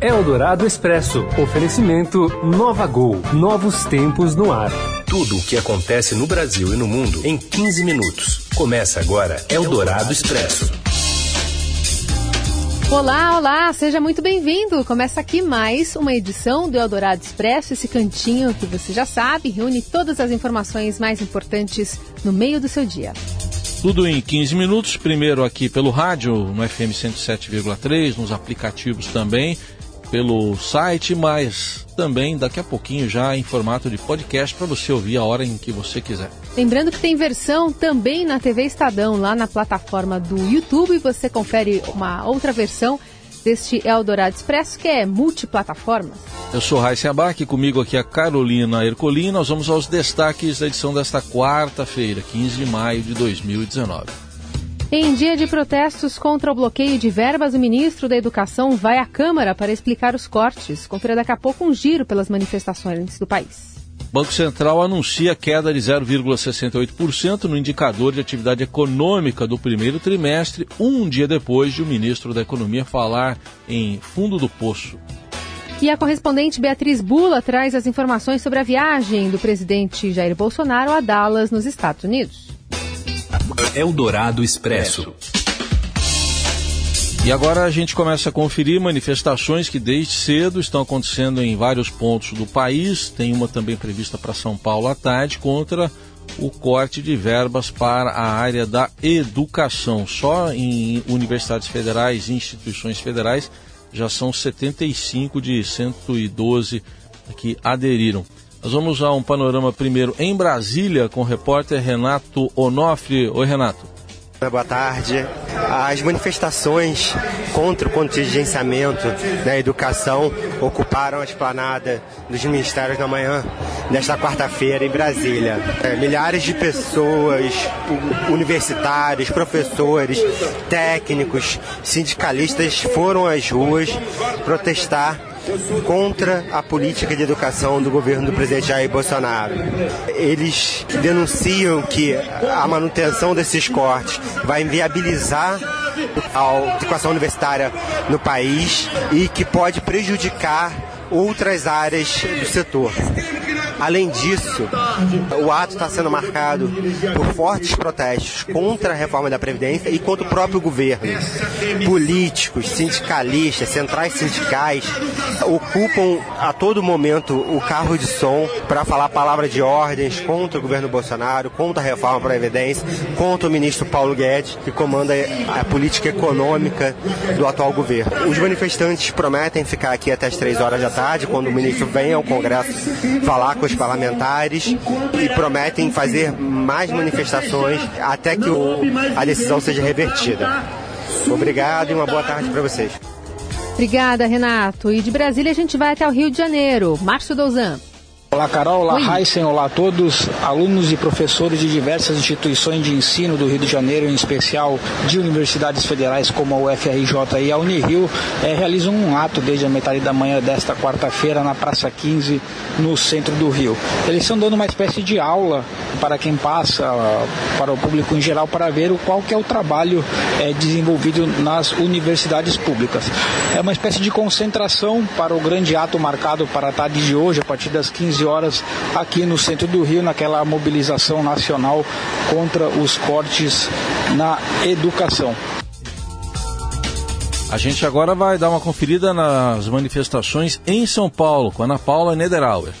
Eldorado Expresso. Oferecimento Nova Gol. Novos tempos no ar. Tudo o que acontece no Brasil e no mundo em 15 minutos. Começa agora Eldorado Expresso. Olá, olá, seja muito bem-vindo. Começa aqui mais uma edição do Eldorado Expresso, esse cantinho que você já sabe, reúne todas as informações mais importantes no meio do seu dia. Tudo em 15 minutos, primeiro aqui pelo rádio, no FM 107,3, nos aplicativos também, pelo site, mas também daqui a pouquinho já em formato de podcast para você ouvir a hora em que você quiser. Lembrando que tem versão também na TV Estadão, lá na plataforma do YouTube, e você confere uma outra versão deste Eldorado Expresso, que é multiplataformas. Eu sou Raíssa Abac, comigo aqui a Carolina Ercolim. Nós vamos aos destaques da edição desta quarta-feira, 15 de maio de 2019. Em dia de protestos contra o bloqueio de verbas, o ministro da Educação vai à Câmara para explicar os cortes. Confira daqui a pouco um giro pelas manifestações do país. Banco Central anuncia queda de 0,68% no indicador de atividade econômica do primeiro trimestre, um dia depois de o ministro da Economia falar em fundo do poço. E a correspondente Beatriz Bula traz as informações sobre a viagem do presidente Jair Bolsonaro a Dallas, nos Estados Unidos. Eldorado Expresso. E agora a gente começa a conferir manifestações que desde cedo estão acontecendo em vários pontos do país. Tem uma também prevista para São Paulo à tarde contra o corte de verbas para a área da educação. Só em universidades federais e instituições federais já são 75 de 112 que aderiram. Nós vamos a um panorama primeiro em Brasília com o repórter Renato Onofre. Oi, Renato. Boa tarde. As manifestações contra o contingenciamento na educação ocuparam a esplanada dos ministérios na manhã desta quarta-feira em Brasília. É, milhares de pessoas, universitários, professores, técnicos, sindicalistas foram às ruas protestar contra a política de educação do governo do presidente Jair Bolsonaro. Eles denunciam que a manutenção desses cortes vai inviabilizar a educação universitária no país e que pode prejudicar outras áreas do setor. Além disso, o ato está sendo marcado por fortes protestos contra a reforma da Previdência e contra o próprio governo. Políticos, sindicalistas, centrais sindicais ocupam a todo momento o carro de som para falar palavra de ordens contra o governo Bolsonaro, contra a reforma da Previdência, contra o ministro Paulo Guedes, que comanda a política econômica do atual governo. Os manifestantes prometem ficar aqui até as três horas da tarde, quando o ministro vem ao Congresso falar com os parlamentares e prometem fazer mais manifestações até que o, a decisão seja revertida. Obrigado e uma boa tarde para vocês. Obrigada, Renato. E de Brasília a gente vai até o Rio de Janeiro. Márcio Douzan. Olá Carol, olá Heisen, olá a todos, alunos e professores de diversas instituições de ensino do Rio de Janeiro, em especial de universidades federais como a UFRJ e a Unirio, é, realizam um ato desde a metade da manhã desta quarta-feira na Praça 15, no centro do Rio. Eles estão dando uma espécie de aula para quem passa, para o público em geral, para ver qual que é o trabalho é, desenvolvido nas universidades públicas. É uma espécie de concentração para o grande ato marcado para a tarde de hoje, a partir das 15 horas aqui no centro do Rio, naquela mobilização nacional contra os cortes na educação. A gente agora vai dar uma conferida nas manifestações em São Paulo com Ana Paula Nederauer.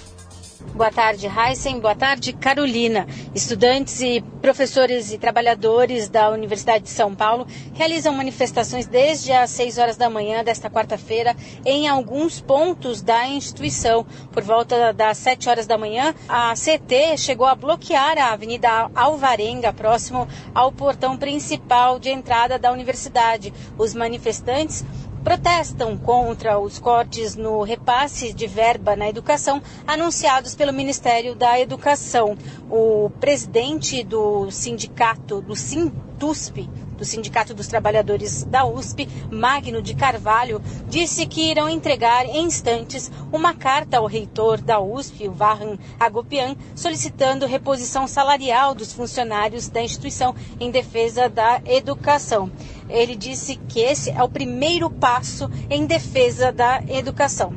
Boa tarde, Heisen. Boa tarde, Carolina. Estudantes e professores e trabalhadores da Universidade de São Paulo realizam manifestações desde as 6 horas da manhã desta quarta-feira em alguns pontos da instituição. Por volta das 7 horas da manhã, a CT chegou a bloquear a Avenida Alvarenga, próximo ao portão principal de entrada da universidade. Os manifestantes protestam contra os cortes no repasse de verba na educação anunciados pelo Ministério da Educação. O presidente do sindicato, do Sintusp, do Sindicato dos Trabalhadores da USP, Magno de Carvalho, disse que irão entregar em instantes uma carta ao reitor da USP, o Varran Agopian, solicitando reposição salarial dos funcionários da instituição em defesa da educação. Ele disse que esse é o primeiro passo em defesa da educação.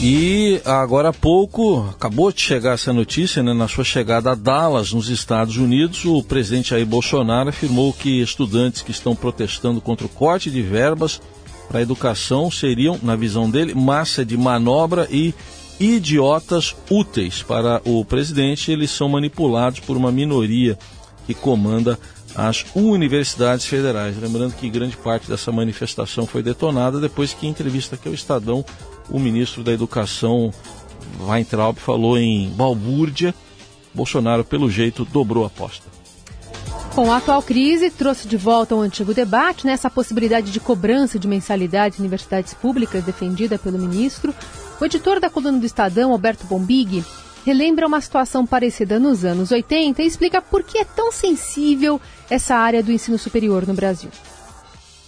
E agora há pouco, acabou de chegar essa notícia, né, na sua chegada a Dallas, nos Estados Unidos, o presidente Jair Bolsonaro afirmou que estudantes que estão protestando contra o corte de verbas para a educação seriam, na visão dele, massa de manobra e idiotas úteis para o presidente. Eles são manipulados por uma minoria que comanda as universidades federais. Lembrando que grande parte dessa manifestação foi detonada depois que, em entrevista aqui ao Estadão, o ministro da Educação, Weintraub, falou em balbúrdia. Bolsonaro, pelo jeito, dobrou a aposta. Bom, a atual crise trouxe de volta um antigo debate, nessa né, possibilidade de cobrança de mensalidade em universidades públicas defendida pelo ministro. O editor da coluna do Estadão, Alberto Bombig, relembra uma situação parecida nos anos 80 e explica por que é tão sensível essa área do ensino superior no Brasil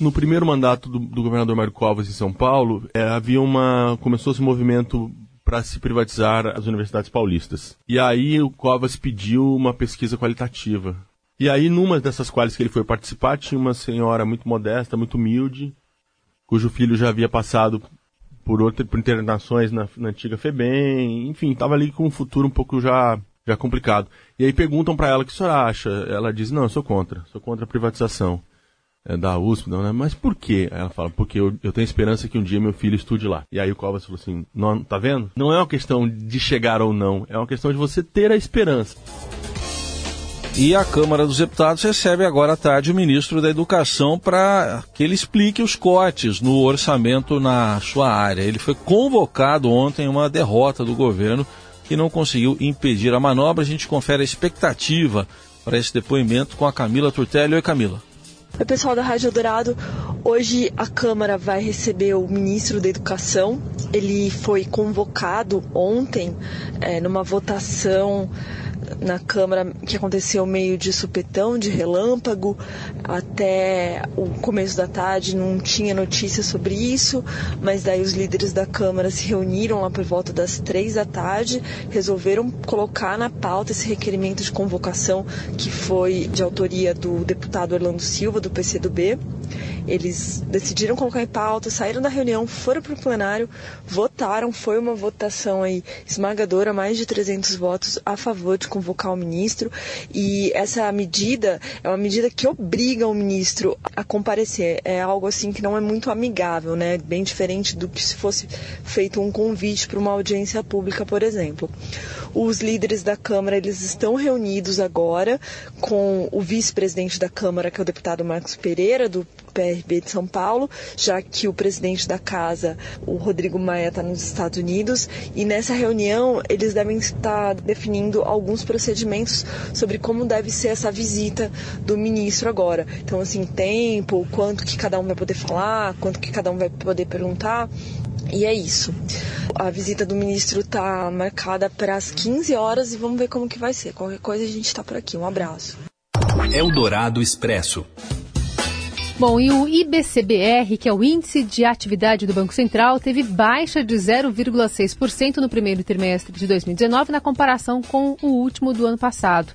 no primeiro mandato do, do governador Mário Covas em São Paulo, é, havia uma. começou-se um movimento para se privatizar as universidades paulistas. E aí o Covas pediu uma pesquisa qualitativa. E aí, numa dessas quais que ele foi participar, tinha uma senhora muito modesta, muito humilde, cujo filho já havia passado por, outra, por internações na, na antiga FEBEM, enfim, estava ali com um futuro um pouco já, já complicado. E aí perguntam para ela o que a senhora acha. Ela diz, não, eu sou contra, sou contra a privatização da USP, não, né? Mas por quê? Ela fala, porque eu, eu, tenho esperança que um dia meu filho estude lá. E aí o Covas falou assim, não, tá vendo? Não é uma questão de chegar ou não, é uma questão de você ter a esperança. E a Câmara dos Deputados recebe agora à tarde o ministro da Educação para que ele explique os cortes no orçamento na sua área. Ele foi convocado ontem uma derrota do governo que não conseguiu impedir a manobra. A gente confere a expectativa para esse depoimento com a Camila Turtelli. Oi, Camila. Oi, pessoal da Rádio Dourado. Hoje a Câmara vai receber o ministro da Educação. Ele foi convocado ontem é, numa votação na Câmara que aconteceu meio de supetão, de relâmpago, até o começo da tarde não tinha notícia sobre isso, mas daí os líderes da Câmara se reuniram lá por volta das três da tarde, resolveram colocar na pauta esse requerimento de convocação que foi de autoria do deputado Orlando Silva, do PCdoB. Eles decidiram colocar em pauta, saíram da reunião, foram para o plenário, votaram, foi uma votação aí esmagadora, mais de 300 votos a favor de convocar o ministro, e essa medida é uma medida que obriga o ministro a comparecer. É algo assim que não é muito amigável, né? Bem diferente do que se fosse feito um convite para uma audiência pública, por exemplo. Os líderes da Câmara, eles estão reunidos agora com o vice-presidente da Câmara, que é o deputado Marcos Pereira, do PRB de São Paulo, já que o presidente da casa, o Rodrigo Maia, está nos Estados Unidos. E nessa reunião, eles devem estar definindo alguns procedimentos sobre como deve ser essa visita do ministro agora. Então, assim, tempo, quanto que cada um vai poder falar, quanto que cada um vai poder perguntar. E é isso. A visita do ministro está marcada para as 15 horas e vamos ver como que vai ser. Qualquer coisa a gente está por aqui. Um abraço. Eldorado Expresso. Bom, e o IBCBR, que é o Índice de Atividade do Banco Central, teve baixa de 0,6% no primeiro trimestre de 2019 na comparação com o último do ano passado.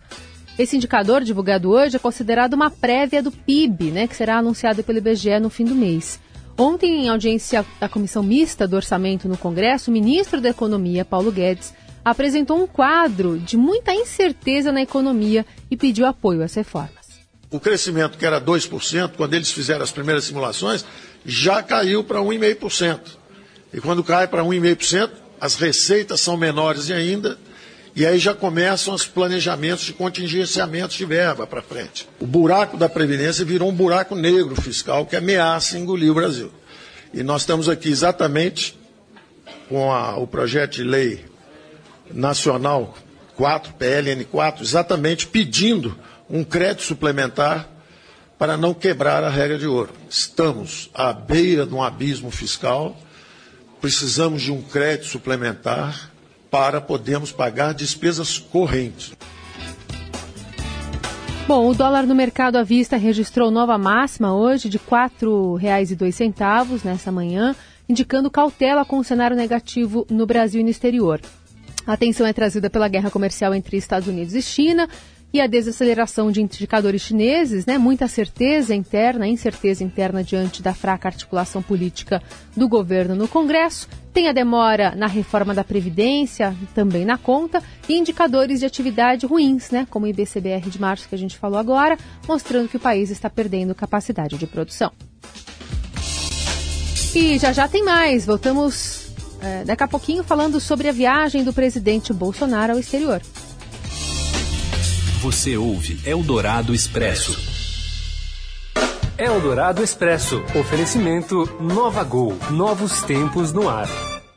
Esse indicador, divulgado hoje, é considerado uma prévia do PIB, né, que será anunciado pelo IBGE no fim do mês. Ontem, em audiência da Comissão Mista do Orçamento no Congresso, o ministro da Economia, Paulo Guedes, apresentou um quadro de muita incerteza na economia e pediu apoio às reformas. O crescimento, que era 2%, quando eles fizeram as primeiras simulações, já caiu para 1,5%. E quando cai para 1,5%, as receitas são menores ainda, e aí já começam os planejamentos de contingenciamentos de verba para frente. O buraco da Previdência virou um buraco negro fiscal que ameaça engolir o Brasil. E nós estamos aqui exatamente com a, o projeto de lei nacional 4, PLN 4, exatamente pedindo um crédito suplementar para não quebrar a regra de ouro. Estamos à beira de um abismo fiscal, precisamos de um crédito suplementar para podermos pagar despesas correntes. Bom, o dólar no mercado à vista registrou nova máxima hoje de R$ 4,02 nessa manhã, indicando cautela com o cenário negativo no Brasil e no exterior. A atenção é trazida pela guerra comercial entre Estados Unidos e China e a desaceleração de indicadores chineses, né? Muita certeza interna, incerteza interna diante da fraca articulação política do governo no Congresso. Tem a demora na reforma da Previdência, também na conta, e indicadores de atividade ruins, né? Como o IBCBR de março que a gente falou agora, mostrando que o país está perdendo capacidade de produção. E já já tem mais. Voltamos é, daqui a pouquinho falando sobre a viagem do presidente Bolsonaro ao exterior. Você ouve Eldorado Expresso. Eldorado Expresso. Oferecimento Nova Gol. Novos tempos no ar.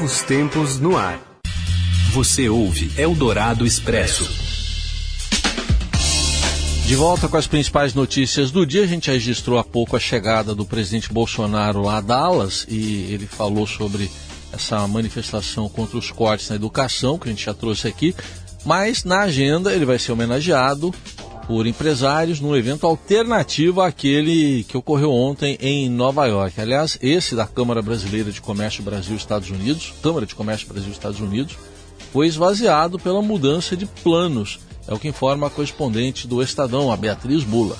novos tempos no ar. Você ouve Eldorado Expresso. De volta com as principais notícias do dia, a gente registrou há pouco a chegada do presidente Bolsonaro lá a Dallas e ele falou sobre essa manifestação contra os cortes na educação, que a gente já trouxe aqui. Mas na agenda ele vai ser homenageado por empresários num evento alternativo àquele que ocorreu ontem em Nova York. Aliás, esse da Câmara Brasileira de Comércio Brasil-Estados Unidos, Câmara de Comércio Brasil-Estados Unidos, foi esvaziado pela mudança de planos. É o que informa a correspondente do Estadão, a Beatriz Bula.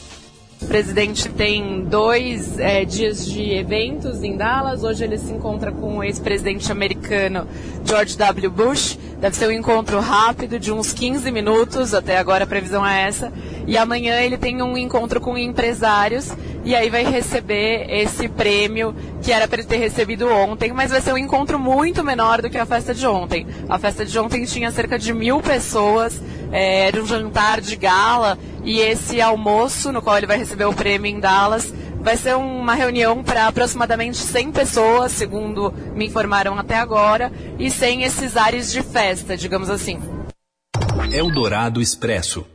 O presidente tem dois é, dias de eventos em Dallas. Hoje ele se encontra com o ex-presidente americano George W. Bush. Deve ser um encontro rápido de uns 15 minutos, até agora a previsão é essa. E amanhã ele tem um encontro com empresários e aí vai receber esse prêmio que era para ele ter recebido ontem, mas vai ser um encontro muito menor do que a festa de ontem. A festa de ontem tinha cerca de mil pessoas, é, era um jantar de gala e esse almoço, no qual ele vai receber o prêmio em Dallas, vai ser uma reunião para aproximadamente 100 pessoas, segundo me informaram até agora, e sem esses ares de festa, digamos assim. Eldorado Expresso.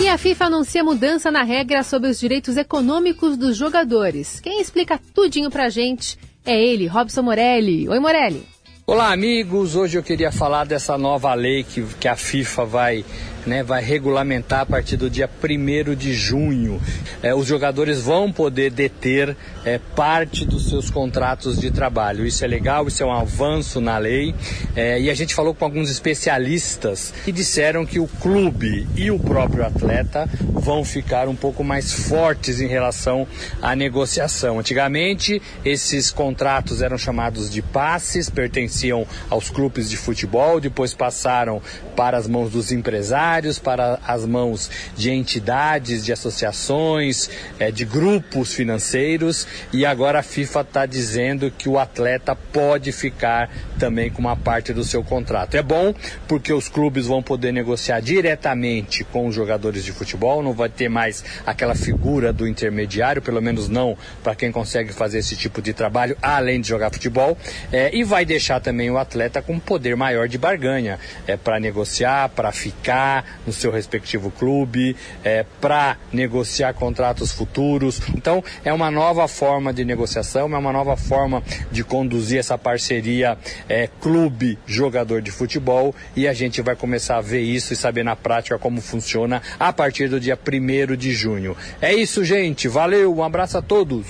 E a FIFA anuncia mudança na regra sobre os direitos econômicos dos jogadores. Quem explica tudinho pra gente é ele, Robson Morelli. Oi, Morelli. Olá, amigos. Hoje eu queria falar dessa nova lei que, que a FIFA vai né, vai regulamentar a partir do dia 1 de junho. É, os jogadores vão poder deter é, parte dos seus contratos de trabalho. Isso é legal, isso é um avanço na lei. É, e a gente falou com alguns especialistas que disseram que o clube e o próprio atleta vão ficar um pouco mais fortes em relação à negociação. Antigamente, esses contratos eram chamados de passes, pertenciam aos clubes de futebol, depois passaram para as mãos dos empresários para as mãos de entidades, de associações, é, de grupos financeiros. E agora a FIFA está dizendo que o atleta pode ficar também com uma parte do seu contrato. É bom porque os clubes vão poder negociar diretamente com os jogadores de futebol, não vai ter mais aquela figura do intermediário, pelo menos não para quem consegue fazer esse tipo de trabalho, além de jogar futebol, é, e vai deixar também o atleta com um poder maior de barganha é, para negociar, para ficar, no seu respectivo clube, é, para negociar contratos futuros. Então, é uma nova forma de negociação, é uma nova forma de conduzir essa parceria é, clube-jogador de futebol e a gente vai começar a ver isso e saber na prática como funciona a partir do dia 1 de junho. É isso, gente. Valeu, um abraço a todos.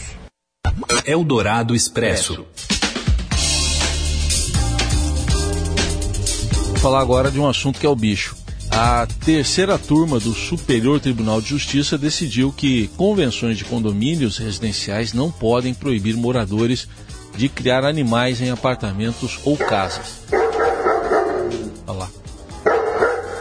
Eldorado Expresso. Vou falar agora de um assunto que é o bicho. A terceira turma do Superior Tribunal de Justiça decidiu que convenções de condomínios residenciais não podem proibir moradores de criar animais em apartamentos ou casas. Olha lá.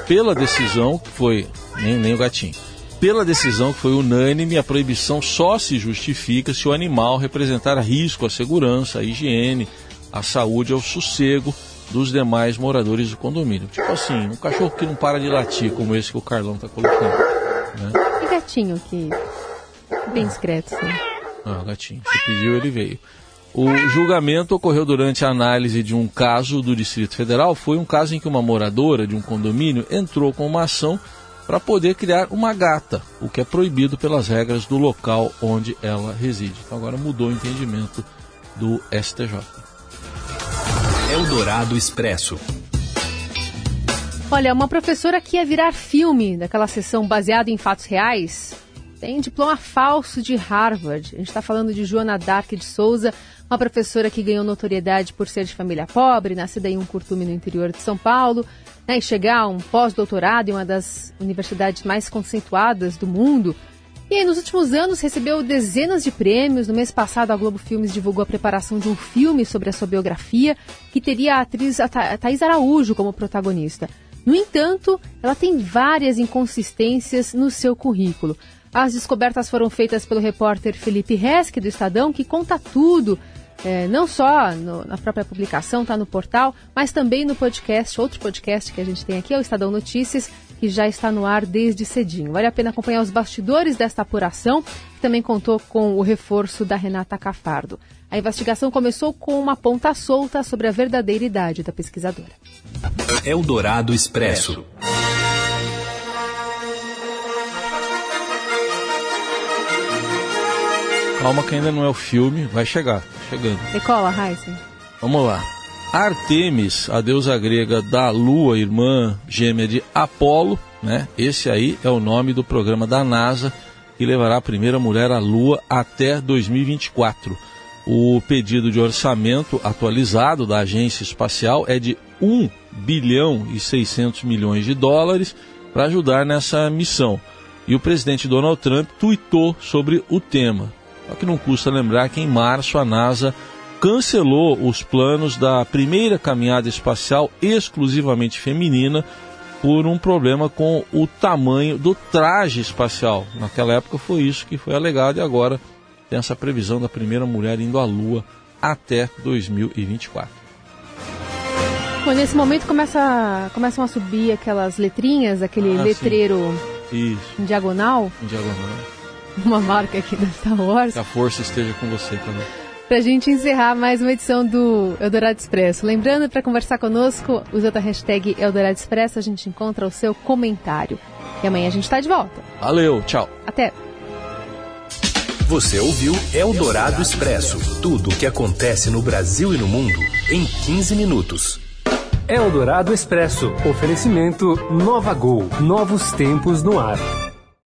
Pela decisão que foi. Nem, nem o gatinho. Pela decisão que foi unânime, a proibição só se justifica se o animal representar risco à segurança, à higiene, à saúde, ao sossego dos demais moradores do condomínio. Tipo assim, um cachorro que não para de latir, como esse que o Carlão está colocando. Né? E gatinho que bem discreto, sim. Ah, gatinho. Você pediu, ele veio. O julgamento ocorreu durante a análise de um caso do Distrito Federal. Foi um caso em que uma moradora de um condomínio entrou com uma ação para poder criar uma gata, o que é proibido pelas regras do local onde ela reside. Então agora mudou o entendimento do STJ. Eldorado Expresso. Olha, uma professora que ia virar filme daquela sessão baseada em fatos reais tem diploma falso de Harvard. A gente está falando de Joana Dark de Souza, uma professora que ganhou notoriedade por ser de família pobre, nascida em um curtume no interior de São Paulo, né, e chegar a um pós-doutorado em uma das universidades mais conceituadas do mundo. E aí, nos últimos anos, recebeu dezenas de prêmios. No mês passado, a Globo Filmes divulgou a preparação de um filme sobre a sua biografia, que teria a atriz Thais Araújo como protagonista. No entanto, ela tem várias inconsistências no seu currículo. As descobertas foram feitas pelo repórter Felipe Resque, do Estadão, que conta tudo, é, não só no, na própria publicação, está no portal, mas também no podcast, outro podcast que a gente tem aqui, é o Estadão Notícias, que já está no ar desde cedinho. Vale a pena acompanhar os bastidores desta apuração, que também contou com o reforço da Renata Cafardo. A investigação começou com uma ponta solta sobre a verdadeira idade da pesquisadora. Eldorado Expresso. Calma que ainda não é o filme, vai chegar, chegando. Decola, Heisen. Vamos lá. Artemis, a deusa grega da lua, irmã gêmea de Apolo, né? Esse aí é o nome do programa da NASA que levará a primeira mulher à lua até 2024. O pedido de orçamento atualizado da agência espacial é de 1 bilhão e 600 milhões de dólares para ajudar nessa missão. E o presidente Donald Trump tuitou sobre o tema. Só que não custa lembrar que em março a NASA cancelou os planos da primeira caminhada espacial exclusivamente feminina por um problema com o tamanho do traje espacial. Naquela época foi isso que foi alegado e agora tem essa previsão da primeira mulher indo à Lua até 2024. Bom, nesse momento começa, começam a subir aquelas letrinhas, aquele Ah, letreiro em diagonal, em diagonal. uma marca aqui da Star Wars. Que a força esteja com você também. Pra gente encerrar mais uma edição do Eldorado Expresso. Lembrando, para conversar conosco, usando a hashtag Eldorado Expresso, a gente encontra o seu comentário. E amanhã a gente está de volta. Valeu, tchau. Até! Você ouviu Eldorado Expresso tudo o que acontece no Brasil e no mundo em 15 minutos. Eldorado Expresso. Oferecimento Nova Gol. Novos tempos no ar.